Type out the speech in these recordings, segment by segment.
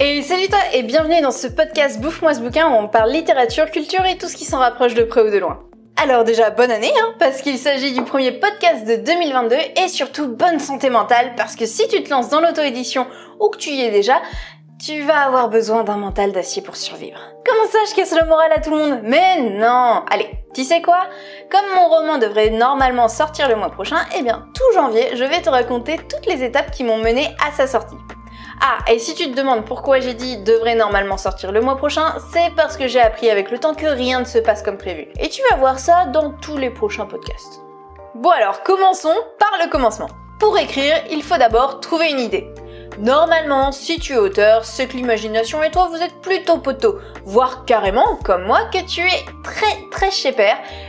Et salut toi et bienvenue dans ce podcast Bouffe-moi ce bouquin où on parle littérature, culture et tout ce qui s'en rapproche de près ou de loin. Alors déjà bonne année hein, parce qu'il s'agit du premier podcast de 2022 et surtout bonne santé mentale parce que si tu te lances dans l'auto-édition ou que tu y es déjà, tu vas avoir besoin d'un mental d'acier pour survivre. Comment ça je casse le moral à tout le monde? Mais non Allez, tu sais quoi? Comme mon roman devrait normalement sortir le mois prochain, eh bien tout janvier, je vais te raconter toutes les étapes qui m'ont mené à sa sortie. Ah, et si tu te demandes pourquoi j'ai dit devrait normalement sortir le mois prochain, c'est parce que j'ai appris avec le temps que rien ne se passe comme prévu. Et tu vas voir ça dans tous les prochains podcasts. Bon alors, commençons par le commencement. Pour écrire, il faut d'abord trouver une idée. Normalement, si tu es auteur, c'est que l'imagination et toi vous êtes plutôt poteau, voire carrément, comme moi, que tu es très très chez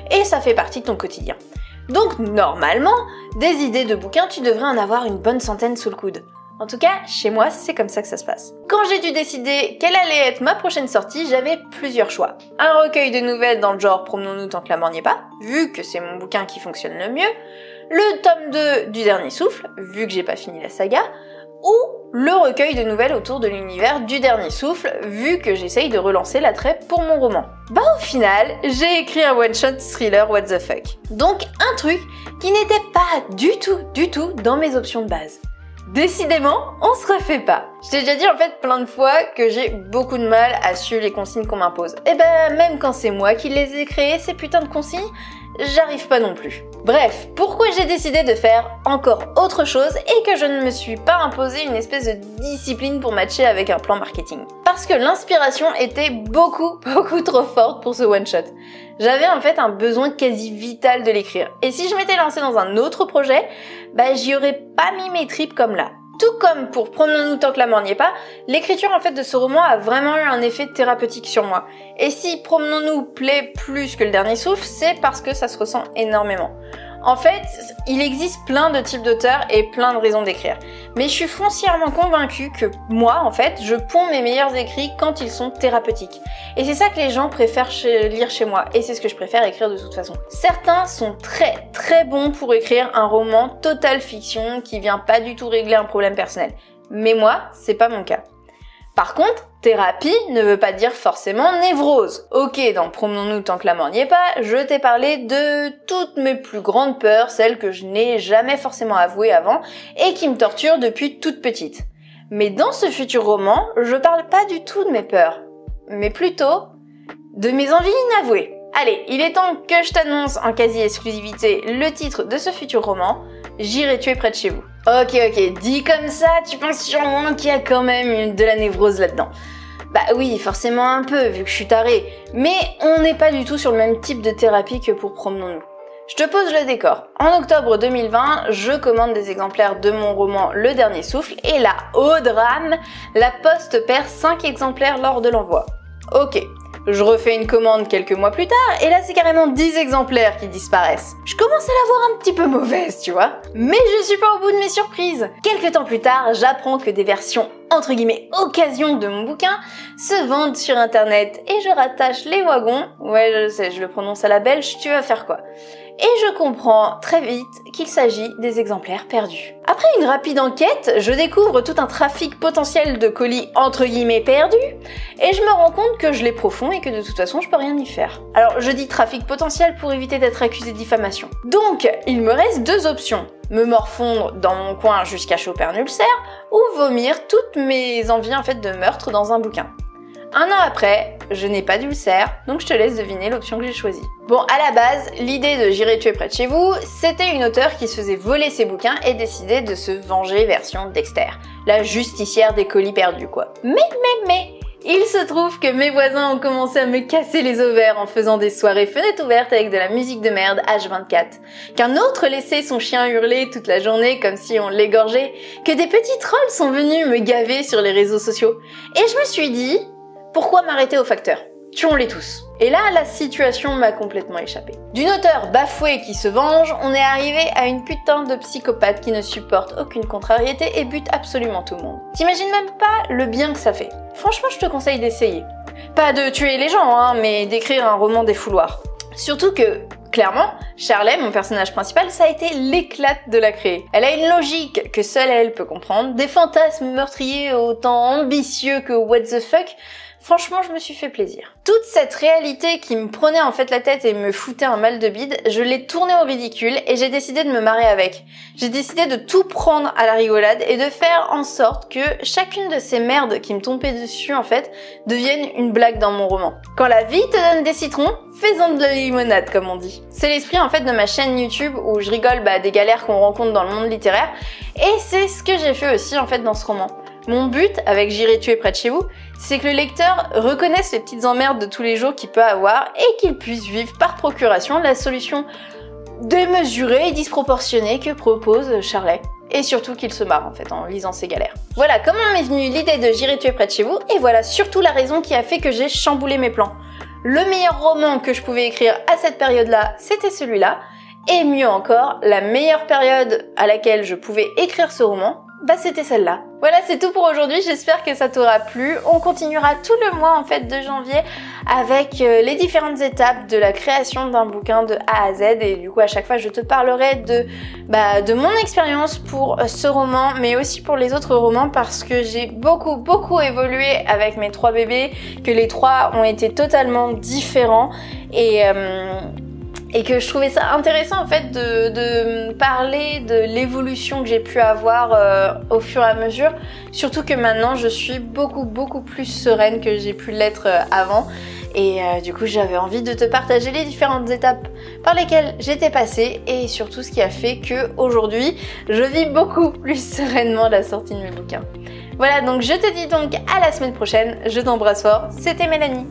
et ça fait partie de ton quotidien. Donc normalement, des idées de bouquins, tu devrais en avoir une bonne centaine sous le coude. En tout cas, chez moi, c'est comme ça que ça se passe. Quand j'ai dû décider quelle allait être ma prochaine sortie, j'avais plusieurs choix. Un recueil de nouvelles dans le genre Promenons-nous tant que la mort n'y est pas, vu que c'est mon bouquin qui fonctionne le mieux. Le tome 2 du Dernier Souffle, vu que j'ai pas fini la saga. Ou le recueil de nouvelles autour de l'univers du Dernier Souffle, vu que j'essaye de relancer l'attrait pour mon roman. Bah au final, j'ai écrit un one-shot thriller what the fuck. Donc un truc qui n'était pas du tout, du tout dans mes options de base. Décidément, on se refait pas. Je t'ai déjà dit en fait plein de fois que j'ai beaucoup de mal à suivre les consignes qu'on m'impose. Et ben même quand c'est moi qui les ai créées, ces putains de consignes, j'arrive pas non plus. Bref, pourquoi j'ai décidé de faire encore autre chose et que je ne me suis pas imposé une espèce de discipline pour matcher avec un plan marketing? Parce que l'inspiration était beaucoup, beaucoup trop forte pour ce one-shot. J'avais en fait un besoin quasi vital de l'écrire. Et si je m'étais lancé dans un autre projet, bah j'y aurais pas mis mes tripes comme là. Tout comme pour Promenons-nous tant que la mort n'y est pas, l'écriture en fait de ce roman a vraiment eu un effet thérapeutique sur moi. Et si Promenons-nous plaît plus que le dernier souffle, c'est parce que ça se ressent énormément. En fait, il existe plein de types d'auteurs et plein de raisons d'écrire. Mais je suis foncièrement convaincue que moi, en fait, je ponds mes meilleurs écrits quand ils sont thérapeutiques. Et c'est ça que les gens préfèrent lire chez moi. Et c'est ce que je préfère écrire de toute façon. Certains sont très très bons pour écrire un roman total fiction qui vient pas du tout régler un problème personnel. Mais moi, c'est pas mon cas. Par contre, thérapie ne veut pas dire forcément névrose. Ok, dans Promenons-nous tant que la mort n'y est pas, je t'ai parlé de toutes mes plus grandes peurs, celles que je n'ai jamais forcément avouées avant et qui me torturent depuis toute petite. Mais dans ce futur roman, je parle pas du tout de mes peurs, mais plutôt de mes envies inavouées. Allez, il est temps que je t'annonce en quasi-exclusivité le titre de ce futur roman, J'irai tuer près de chez vous. Ok, ok, dit comme ça, tu penses sûrement qu'il y a quand même de la névrose là-dedans. Bah oui, forcément un peu, vu que je suis tarée. Mais on n'est pas du tout sur le même type de thérapie que pour Promenons-nous. Je te pose le décor. En octobre 2020, je commande des exemplaires de mon roman Le Dernier Souffle et là, au drame, la poste perd 5 exemplaires lors de l'envoi. Ok, je refais une commande quelques mois plus tard et là c'est carrément 10 exemplaires qui disparaissent. Je commence à la voir un petit peu mauvaise, tu vois. Mais je suis pas au bout de mes surprises. Quelques temps plus tard, j'apprends que des versions entre guillemets occasion de mon bouquin se vendent sur internet et je rattache les wagons. Ouais, je sais, je le prononce à la belge, tu vas faire quoi? Et je comprends très vite qu'il s'agit des exemplaires perdus. Après une rapide enquête, je découvre tout un trafic potentiel de colis entre guillemets perdus et je me rends compte que je les profond et que de toute façon je peux rien y faire. Alors je dis trafic potentiel pour éviter d'être accusé de diffamation. Donc il me reste deux options me morfondre dans mon coin jusqu'à choper un ulcère, ou vomir toutes mes envies en fait de meurtre dans un bouquin. Un an après, je n'ai pas d'ulcère, donc je te laisse deviner l'option que j'ai choisie. Bon, à la base, l'idée de J'irai tuer près de chez vous, c'était une auteure qui se faisait voler ses bouquins et décidait de se venger version Dexter, la justicière des colis perdus quoi. Mais, mais, mais, il se trouve que mes voisins ont commencé à me casser les ovaires en faisant des soirées fenêtres ouvertes avec de la musique de merde H24. Qu'un autre laissait son chien hurler toute la journée comme si on l'égorgeait. Que des petits trolls sont venus me gaver sur les réseaux sociaux. Et je me suis dit, pourquoi m'arrêter au facteur? Tuons-les tous. Et là, la situation m'a complètement échappé. D'une auteure bafouée qui se venge, on est arrivé à une putain de psychopathe qui ne supporte aucune contrariété et bute absolument tout le monde. T'imagines même pas le bien que ça fait. Franchement, je te conseille d'essayer. Pas de tuer les gens, hein, mais d'écrire un roman des fouloirs. Surtout que Clairement, Charlet, mon personnage principal, ça a été l'éclate de la créer. Elle a une logique que seule elle peut comprendre, des fantasmes meurtriers autant ambitieux que what the fuck, Franchement, je me suis fait plaisir. Toute cette réalité qui me prenait en fait la tête et me foutait un mal de bide, je l'ai tournée au ridicule et j'ai décidé de me marrer avec. J'ai décidé de tout prendre à la rigolade et de faire en sorte que chacune de ces merdes qui me tombaient dessus en fait devienne une blague dans mon roman. Quand la vie te donne des citrons, fais-en de la limonade comme on dit. C'est l'esprit en fait de ma chaîne YouTube où je rigole bah, des galères qu'on rencontre dans le monde littéraire et c'est ce que j'ai fait aussi en fait dans ce roman. Mon but avec J'irai tuer près de chez vous, c'est que le lecteur reconnaisse les petites emmerdes de tous les jours qu'il peut avoir et qu'il puisse vivre par procuration la solution démesurée et disproportionnée que propose Charlet. Et surtout qu'il se marre en fait en lisant ses galères. Voilà comment m'est venue l'idée de J'irai tuer près de chez vous et voilà surtout la raison qui a fait que j'ai chamboulé mes plans. Le meilleur roman que je pouvais écrire à cette période-là, c'était celui-là. Et mieux encore, la meilleure période à laquelle je pouvais écrire ce roman, bah c'était celle-là. Voilà, c'est tout pour aujourd'hui. J'espère que ça t'aura plu. On continuera tout le mois en fait de janvier avec euh, les différentes étapes de la création d'un bouquin de A à Z et du coup à chaque fois je te parlerai de bah, mon expérience pour euh, ce roman mais aussi pour les autres romans parce que j'ai beaucoup beaucoup évolué avec mes trois bébés que les trois ont été totalement différents et euh, et que je trouvais ça intéressant en fait de, parler de l'évolution que j'ai pu avoir euh, au fur et à mesure, surtout que maintenant je suis beaucoup beaucoup plus sereine que j'ai pu l'être euh, avant. Et euh, du coup, j'avais envie de te partager les différentes étapes par lesquelles j'étais passée et surtout ce qui a fait que aujourd'hui, je vis beaucoup plus sereinement la sortie de mes bouquins. Voilà, donc je te dis donc à la semaine prochaine. Je t'embrasse fort. C'était Mélanie.